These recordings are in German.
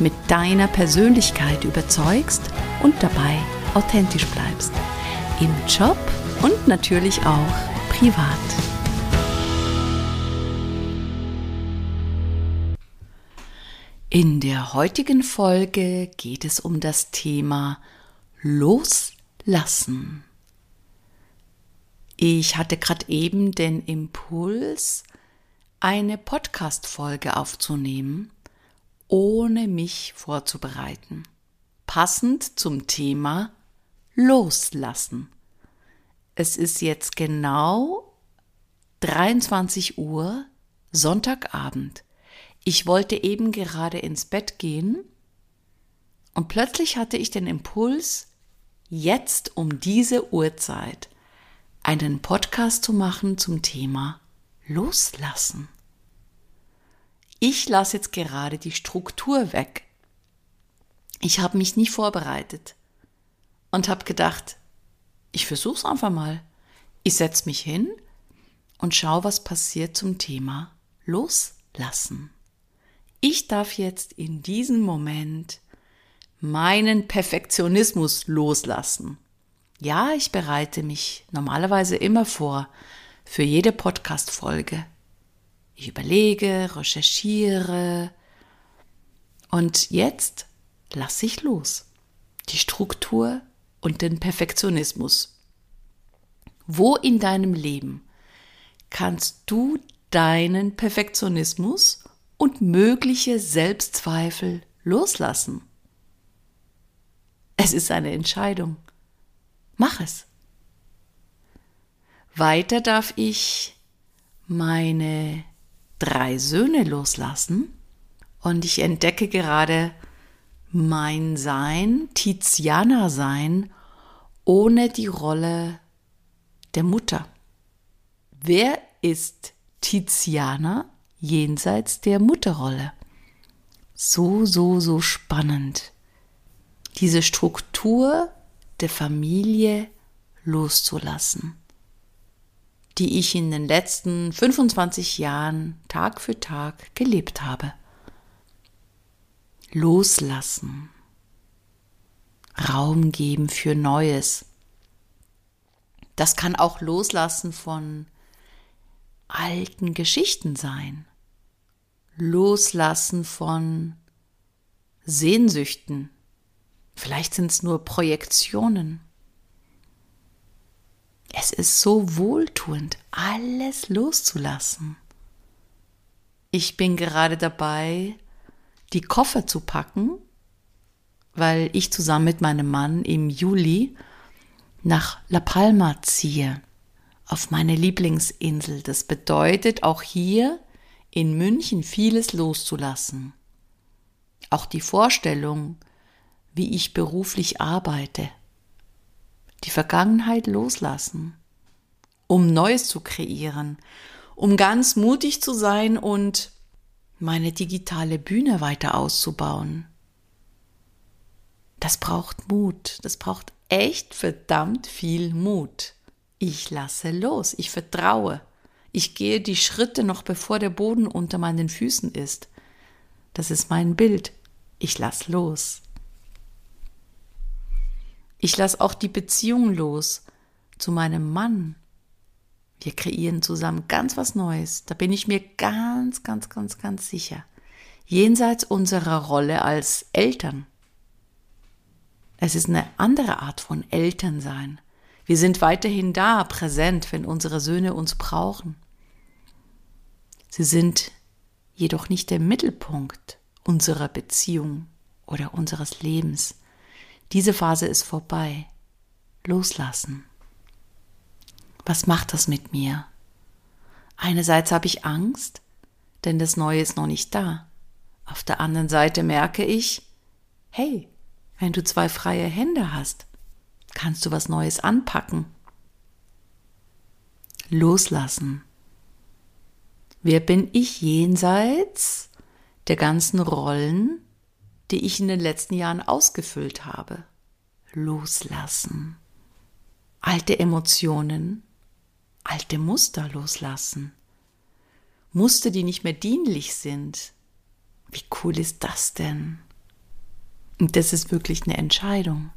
mit deiner Persönlichkeit überzeugst und dabei authentisch bleibst. Im Job und natürlich auch privat. In der heutigen Folge geht es um das Thema Loslassen. Ich hatte gerade eben den Impuls, eine Podcast-Folge aufzunehmen ohne mich vorzubereiten. Passend zum Thema Loslassen. Es ist jetzt genau 23 Uhr Sonntagabend. Ich wollte eben gerade ins Bett gehen und plötzlich hatte ich den Impuls, jetzt um diese Uhrzeit einen Podcast zu machen zum Thema Loslassen. Ich lasse jetzt gerade die Struktur weg. Ich habe mich nie vorbereitet und habe gedacht, ich versuche es einfach mal. Ich setze mich hin und schaue, was passiert zum Thema Loslassen. Ich darf jetzt in diesem Moment meinen Perfektionismus loslassen. Ja, ich bereite mich normalerweise immer vor für jede Podcast-Folge. Ich überlege, recherchiere und jetzt lasse ich los. Die Struktur und den Perfektionismus. Wo in deinem Leben kannst du deinen Perfektionismus und mögliche Selbstzweifel loslassen? Es ist eine Entscheidung. Mach es. Weiter darf ich meine drei Söhne loslassen und ich entdecke gerade mein Sein, Tiziana Sein, ohne die Rolle der Mutter. Wer ist Tiziana jenseits der Mutterrolle? So, so, so spannend. Diese Struktur der Familie loszulassen die ich in den letzten 25 Jahren Tag für Tag gelebt habe. Loslassen. Raum geben für Neues. Das kann auch Loslassen von alten Geschichten sein. Loslassen von Sehnsüchten. Vielleicht sind es nur Projektionen. Es so wohltuend, alles loszulassen. Ich bin gerade dabei, die Koffer zu packen, weil ich zusammen mit meinem Mann im Juli nach La Palma ziehe, auf meine Lieblingsinsel. Das bedeutet, auch hier in München vieles loszulassen. Auch die Vorstellung, wie ich beruflich arbeite. Die Vergangenheit loslassen, um Neues zu kreieren, um ganz mutig zu sein und meine digitale Bühne weiter auszubauen. Das braucht Mut, das braucht echt verdammt viel Mut. Ich lasse los, ich vertraue. Ich gehe die Schritte noch bevor der Boden unter meinen Füßen ist. Das ist mein Bild. Ich lass los. Ich lass auch die Beziehung los zu meinem Mann. Wir kreieren zusammen ganz was Neues. Da bin ich mir ganz, ganz, ganz, ganz sicher. Jenseits unserer Rolle als Eltern. Es ist eine andere Art von Elternsein. Wir sind weiterhin da, präsent, wenn unsere Söhne uns brauchen. Sie sind jedoch nicht der Mittelpunkt unserer Beziehung oder unseres Lebens. Diese Phase ist vorbei. Loslassen. Was macht das mit mir? Einerseits habe ich Angst, denn das Neue ist noch nicht da. Auf der anderen Seite merke ich, hey, wenn du zwei freie Hände hast, kannst du was Neues anpacken. Loslassen. Wer bin ich jenseits der ganzen Rollen, die ich in den letzten Jahren ausgefüllt habe? Loslassen. Alte Emotionen, alte Muster loslassen. Muster, die nicht mehr dienlich sind. Wie cool ist das denn? Und das ist wirklich eine Entscheidung.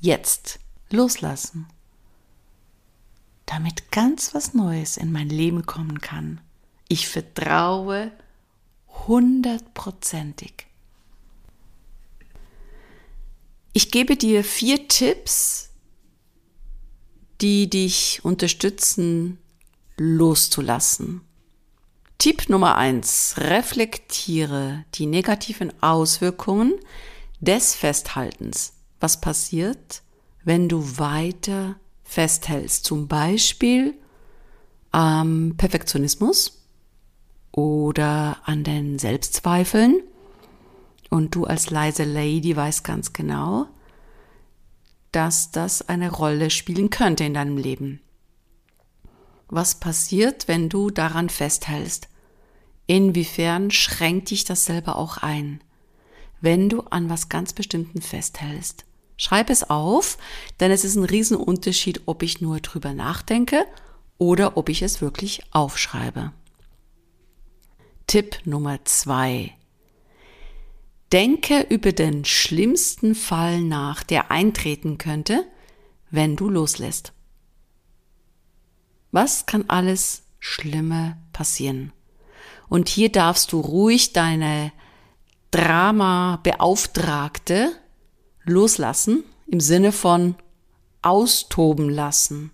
Jetzt loslassen. Damit ganz was Neues in mein Leben kommen kann. Ich vertraue hundertprozentig. Ich gebe dir vier Tipps, die dich unterstützen, loszulassen. Tipp Nummer eins: Reflektiere die negativen Auswirkungen des Festhaltens. Was passiert, wenn du weiter festhältst? Zum Beispiel am Perfektionismus oder an den Selbstzweifeln. Und du als leise Lady weißt ganz genau, dass das eine Rolle spielen könnte in deinem Leben. Was passiert, wenn du daran festhältst? Inwiefern schränkt dich das selber auch ein? wenn du an was ganz Bestimmten festhältst. Schreib es auf, denn es ist ein Riesenunterschied, ob ich nur drüber nachdenke oder ob ich es wirklich aufschreibe. Tipp Nummer zwei. Denke über den schlimmsten Fall nach, der eintreten könnte, wenn du loslässt. Was kann alles Schlimme passieren? Und hier darfst du ruhig deine Drama-Beauftragte loslassen, im Sinne von austoben lassen.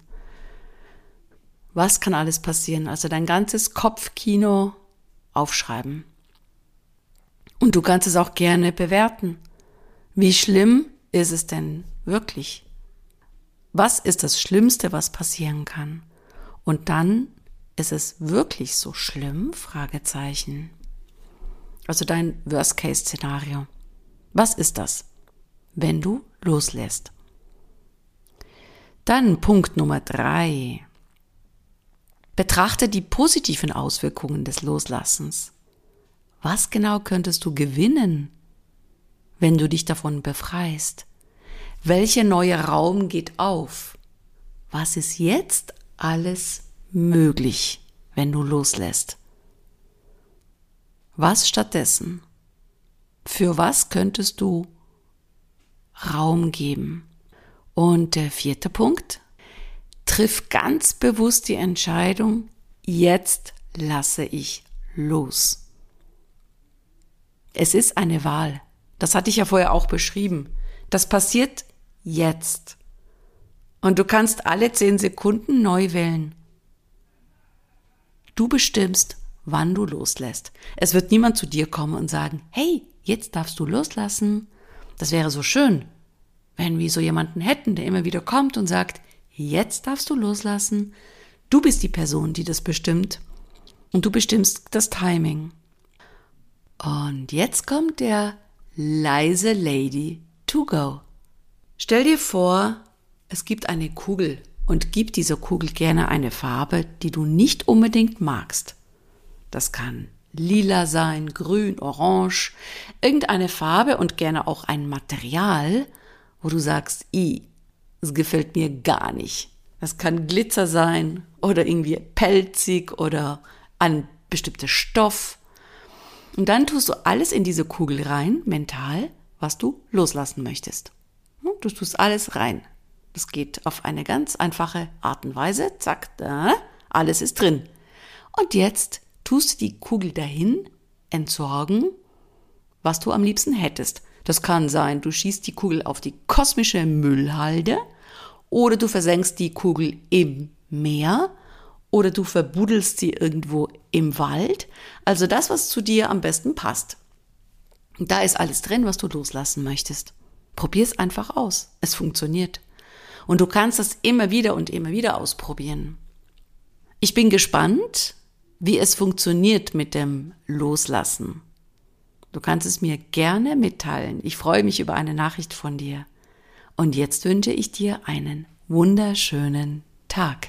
Was kann alles passieren? Also dein ganzes Kopfkino aufschreiben. Und du kannst es auch gerne bewerten. Wie schlimm ist es denn wirklich? Was ist das Schlimmste, was passieren kann? Und dann ist es wirklich so schlimm? Fragezeichen. Also dein Worst-Case-Szenario. Was ist das, wenn du loslässt? Dann Punkt Nummer drei. Betrachte die positiven Auswirkungen des Loslassens. Was genau könntest du gewinnen, wenn du dich davon befreist? Welcher neue Raum geht auf? Was ist jetzt alles möglich, wenn du loslässt? Was stattdessen? Für was könntest du Raum geben? Und der vierte Punkt, triff ganz bewusst die Entscheidung, jetzt lasse ich los. Es ist eine Wahl. Das hatte ich ja vorher auch beschrieben. Das passiert jetzt. Und du kannst alle zehn Sekunden neu wählen. Du bestimmst, wann du loslässt. Es wird niemand zu dir kommen und sagen, hey, jetzt darfst du loslassen. Das wäre so schön, wenn wir so jemanden hätten, der immer wieder kommt und sagt, jetzt darfst du loslassen. Du bist die Person, die das bestimmt. Und du bestimmst das Timing. Und jetzt kommt der leise Lady to go. Stell dir vor, es gibt eine Kugel und gib dieser Kugel gerne eine Farbe, die du nicht unbedingt magst. Das kann lila sein, grün, orange, irgendeine Farbe und gerne auch ein Material, wo du sagst, i, es gefällt mir gar nicht. Das kann Glitzer sein oder irgendwie pelzig oder ein bestimmter Stoff. Und dann tust du alles in diese Kugel rein, mental, was du loslassen möchtest. Du tust alles rein. Das geht auf eine ganz einfache Art und Weise. Zack, da, alles ist drin. Und jetzt tust du die Kugel dahin, entsorgen, was du am liebsten hättest. Das kann sein, du schießt die Kugel auf die kosmische Müllhalde oder du versenkst die Kugel im Meer oder du verbuddelst sie irgendwo im Wald. Also das, was zu dir am besten passt. Da ist alles drin, was du loslassen möchtest. Probier es einfach aus. Es funktioniert. Und du kannst das immer wieder und immer wieder ausprobieren. Ich bin gespannt, wie es funktioniert mit dem Loslassen. Du kannst es mir gerne mitteilen. Ich freue mich über eine Nachricht von dir. Und jetzt wünsche ich dir einen wunderschönen Tag.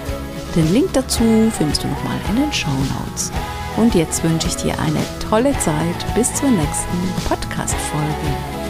Den Link dazu findest du nochmal in den Show Notes. Und jetzt wünsche ich dir eine tolle Zeit bis zur nächsten Podcast-Folge.